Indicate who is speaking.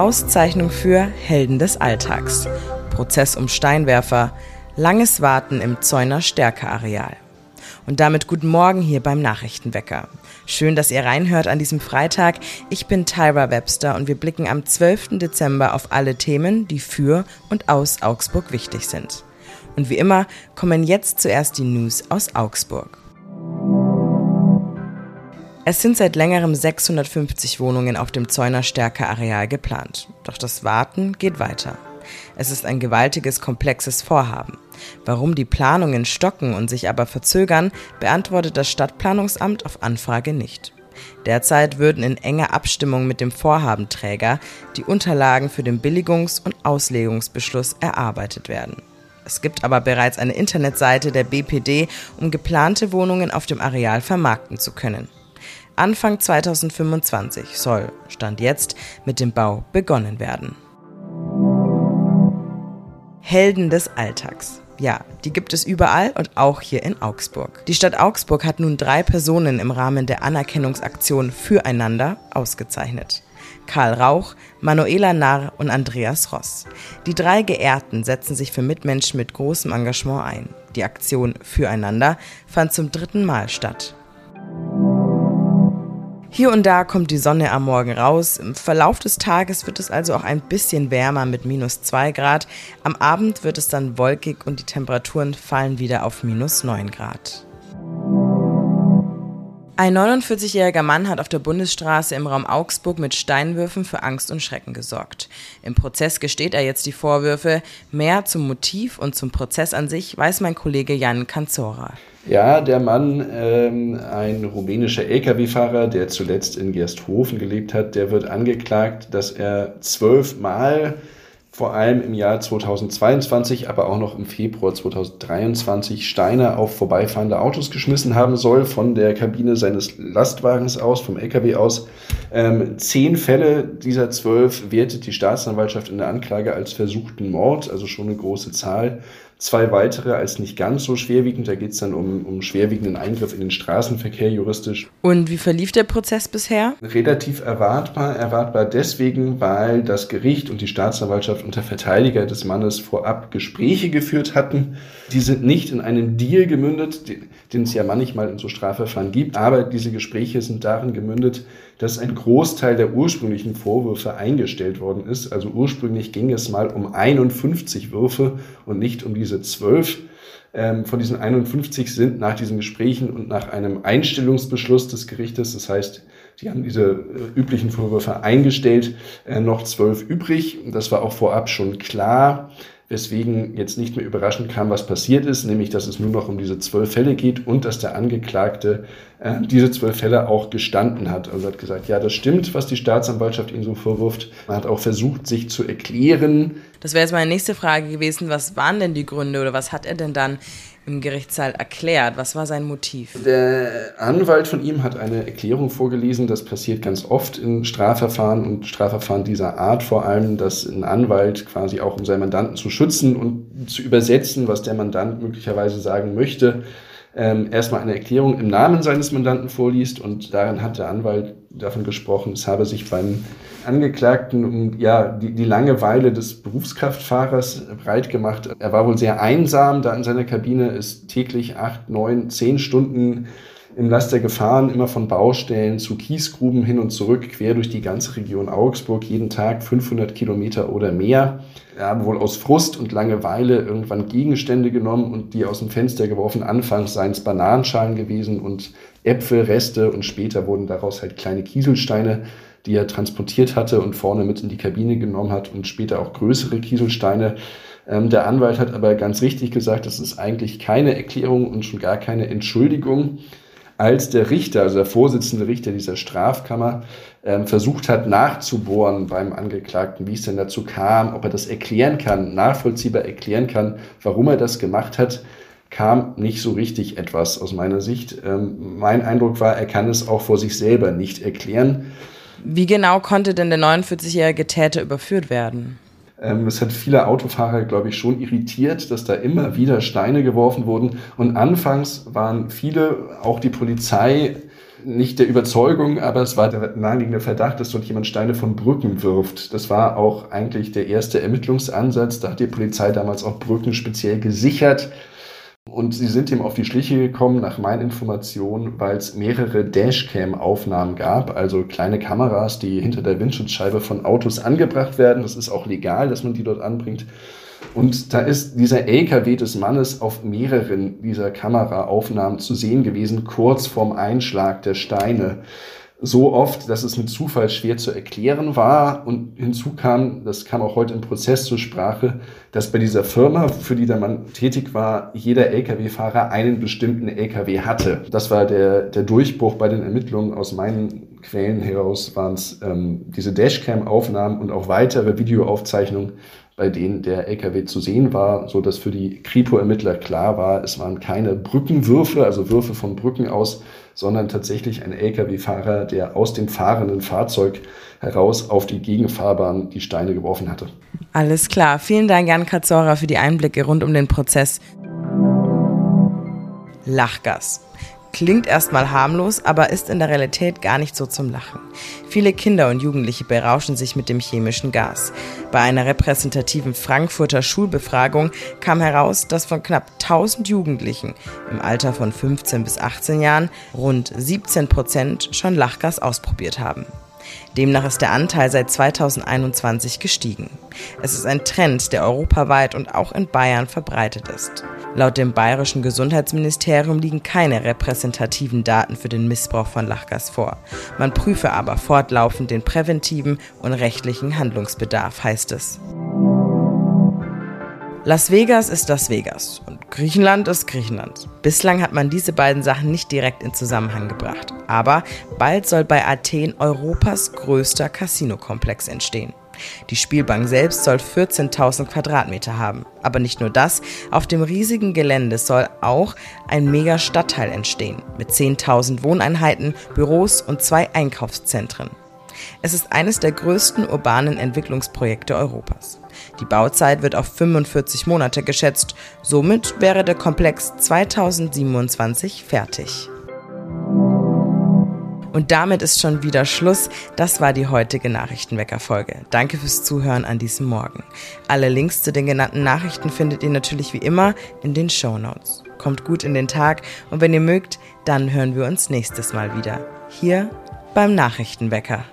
Speaker 1: Auszeichnung für Helden des Alltags. Prozess um Steinwerfer. Langes Warten im Zäuner Stärkeareal. Und damit guten Morgen hier beim Nachrichtenwecker. Schön, dass ihr reinhört an diesem Freitag. Ich bin Tyra Webster und wir blicken am 12. Dezember auf alle Themen, die für und aus Augsburg wichtig sind. Und wie immer kommen jetzt zuerst die News aus Augsburg. Es sind seit längerem 650 Wohnungen auf dem Zäuner Stärke-Areal geplant. Doch das Warten geht weiter. Es ist ein gewaltiges, komplexes Vorhaben. Warum die Planungen stocken und sich aber verzögern, beantwortet das Stadtplanungsamt auf Anfrage nicht. Derzeit würden in enger Abstimmung mit dem Vorhabenträger die Unterlagen für den Billigungs- und Auslegungsbeschluss erarbeitet werden. Es gibt aber bereits eine Internetseite der BPD, um geplante Wohnungen auf dem Areal vermarkten zu können. Anfang 2025 soll, Stand jetzt, mit dem Bau begonnen werden. Helden des Alltags. Ja, die gibt es überall und auch hier in Augsburg. Die Stadt Augsburg hat nun drei Personen im Rahmen der Anerkennungsaktion Füreinander ausgezeichnet. Karl Rauch, Manuela Narr und Andreas Ross. Die drei Geehrten setzen sich für Mitmenschen mit großem Engagement ein. Die Aktion Füreinander fand zum dritten Mal statt. Hier und da kommt die Sonne am Morgen raus. Im Verlauf des Tages wird es also auch ein bisschen wärmer mit minus 2 Grad. Am Abend wird es dann wolkig und die Temperaturen fallen wieder auf minus 9 Grad. Ein 49-jähriger Mann hat auf der Bundesstraße im Raum Augsburg mit Steinwürfen für Angst und Schrecken gesorgt. Im Prozess gesteht er jetzt die Vorwürfe. Mehr zum Motiv und zum Prozess an sich weiß mein Kollege Jan Kanzora.
Speaker 2: Ja, der Mann, ähm, ein rumänischer Lkw-Fahrer, der zuletzt in Gersthofen gelebt hat, der wird angeklagt, dass er zwölfmal vor allem im Jahr 2022, aber auch noch im Februar 2023 Steine auf vorbeifahrende Autos geschmissen haben soll, von der Kabine seines Lastwagens aus, vom LKW aus. Ähm, zehn Fälle dieser zwölf wertet die Staatsanwaltschaft in der Anklage als versuchten Mord, also schon eine große Zahl zwei weitere als nicht ganz so schwerwiegend. Da geht es dann um, um schwerwiegenden Eingriff in den Straßenverkehr juristisch.
Speaker 1: Und wie verlief der Prozess bisher?
Speaker 2: Relativ erwartbar. Erwartbar deswegen, weil das Gericht und die Staatsanwaltschaft unter Verteidiger des Mannes vorab Gespräche geführt hatten. Die sind nicht in einen Deal gemündet, den es ja manchmal in so Strafverfahren gibt, aber diese Gespräche sind darin gemündet, dass ein Großteil der ursprünglichen Vorwürfe eingestellt worden ist. Also ursprünglich ging es mal um 51 Würfe und nicht um diese 12. Ähm, von diesen 51 sind nach diesen Gesprächen und nach einem Einstellungsbeschluss des Gerichtes, das heißt, die haben diese äh, üblichen Vorwürfe eingestellt, äh, noch zwölf übrig. Das war auch vorab schon klar weswegen jetzt nicht mehr überraschend kam, was passiert ist, nämlich dass es nur noch um diese zwölf Fälle geht und dass der Angeklagte äh, diese zwölf Fälle auch gestanden hat. Also hat gesagt, ja, das stimmt, was die Staatsanwaltschaft ihm so vorwirft. Man hat auch versucht, sich zu erklären.
Speaker 1: Das wäre jetzt meine nächste Frage gewesen, was waren denn die Gründe oder was hat er denn dann im Gerichtssaal erklärt? Was war sein Motiv?
Speaker 2: Der Anwalt von ihm hat eine Erklärung vorgelesen. Das passiert ganz oft in Strafverfahren und Strafverfahren dieser Art vor allem, dass ein Anwalt quasi auch um seinen Mandanten zu schützen und zu übersetzen, was der Mandant möglicherweise sagen möchte, ähm, erstmal eine Erklärung im Namen seines Mandanten vorliest und darin hat der Anwalt davon gesprochen, es habe sich beim Angeklagten um ja, die, die Langeweile des Berufskraftfahrers breit gemacht. Er war wohl sehr einsam da in seiner Kabine, ist täglich acht, neun, zehn Stunden im Laster gefahren, immer von Baustellen zu Kiesgruben hin und zurück, quer durch die ganze Region Augsburg, jeden Tag 500 Kilometer oder mehr. Er hat wohl aus Frust und Langeweile irgendwann Gegenstände genommen und die aus dem Fenster geworfen. Anfangs seien es Bananenschalen gewesen und Äpfelreste und später wurden daraus halt kleine Kieselsteine, die er transportiert hatte und vorne mit in die Kabine genommen hat und später auch größere Kieselsteine. Ähm, der Anwalt hat aber ganz richtig gesagt, das ist eigentlich keine Erklärung und schon gar keine Entschuldigung als der Richter, also der Vorsitzende Richter dieser Strafkammer, ähm, versucht hat nachzubohren beim Angeklagten, wie es denn dazu kam, ob er das erklären kann, nachvollziehbar erklären kann, warum er das gemacht hat, kam nicht so richtig etwas aus meiner Sicht. Ähm, mein Eindruck war, er kann es auch vor sich selber nicht erklären.
Speaker 1: Wie genau konnte denn der 49-jährige Täter überführt werden?
Speaker 2: Ähm, es hat viele Autofahrer, glaube ich, schon irritiert, dass da immer wieder Steine geworfen wurden. Und anfangs waren viele, auch die Polizei, nicht der Überzeugung, aber es war der naheliegende Verdacht, dass dort jemand Steine von Brücken wirft. Das war auch eigentlich der erste Ermittlungsansatz. Da hat die Polizei damals auch Brücken speziell gesichert. Und sie sind ihm auf die Schliche gekommen, nach meinen Informationen, weil es mehrere Dashcam-Aufnahmen gab, also kleine Kameras, die hinter der Windschutzscheibe von Autos angebracht werden. Das ist auch legal, dass man die dort anbringt. Und da ist dieser LKW des Mannes auf mehreren dieser Kameraaufnahmen zu sehen gewesen, kurz vorm Einschlag der Steine. So oft, dass es mit Zufall schwer zu erklären war. Und hinzu kam, das kam auch heute im Prozess zur Sprache, dass bei dieser Firma, für die der Mann tätig war, jeder Lkw-Fahrer einen bestimmten Lkw hatte. Das war der, der Durchbruch bei den Ermittlungen. Aus meinen Quellen heraus waren es ähm, diese Dashcam-Aufnahmen und auch weitere Videoaufzeichnungen bei denen der LKW zu sehen war, so dass für die Kripo-Ermittler klar war, es waren keine Brückenwürfe, also Würfe von Brücken aus, sondern tatsächlich ein LKW-Fahrer, der aus dem fahrenden Fahrzeug heraus auf die Gegenfahrbahn die Steine geworfen hatte.
Speaker 1: Alles klar. Vielen Dank, Jan Katzora, für die Einblicke rund um den Prozess. Lachgas. Klingt erstmal harmlos, aber ist in der Realität gar nicht so zum Lachen. Viele Kinder und Jugendliche berauschen sich mit dem chemischen Gas. Bei einer repräsentativen Frankfurter Schulbefragung kam heraus, dass von knapp 1000 Jugendlichen im Alter von 15 bis 18 Jahren rund 17 Prozent schon Lachgas ausprobiert haben. Demnach ist der Anteil seit 2021 gestiegen. Es ist ein Trend, der europaweit und auch in Bayern verbreitet ist. Laut dem bayerischen Gesundheitsministerium liegen keine repräsentativen Daten für den Missbrauch von Lachgas vor. Man prüfe aber fortlaufend den präventiven und rechtlichen Handlungsbedarf, heißt es. Las Vegas ist Las Vegas und Griechenland ist Griechenland. Bislang hat man diese beiden Sachen nicht direkt in Zusammenhang gebracht. Aber bald soll bei Athen Europas größter Casino-Komplex entstehen. Die Spielbank selbst soll 14.000 Quadratmeter haben. Aber nicht nur das, auf dem riesigen Gelände soll auch ein Mega-Stadtteil entstehen mit 10.000 Wohneinheiten, Büros und zwei Einkaufszentren. Es ist eines der größten urbanen Entwicklungsprojekte Europas. Die Bauzeit wird auf 45 Monate geschätzt. Somit wäre der Komplex 2027 fertig. Und damit ist schon wieder Schluss. Das war die heutige Nachrichtenwecker-Folge. Danke fürs Zuhören an diesem Morgen. Alle Links zu den genannten Nachrichten findet ihr natürlich wie immer in den Show Notes. Kommt gut in den Tag und wenn ihr mögt, dann hören wir uns nächstes Mal wieder. Hier beim Nachrichtenwecker.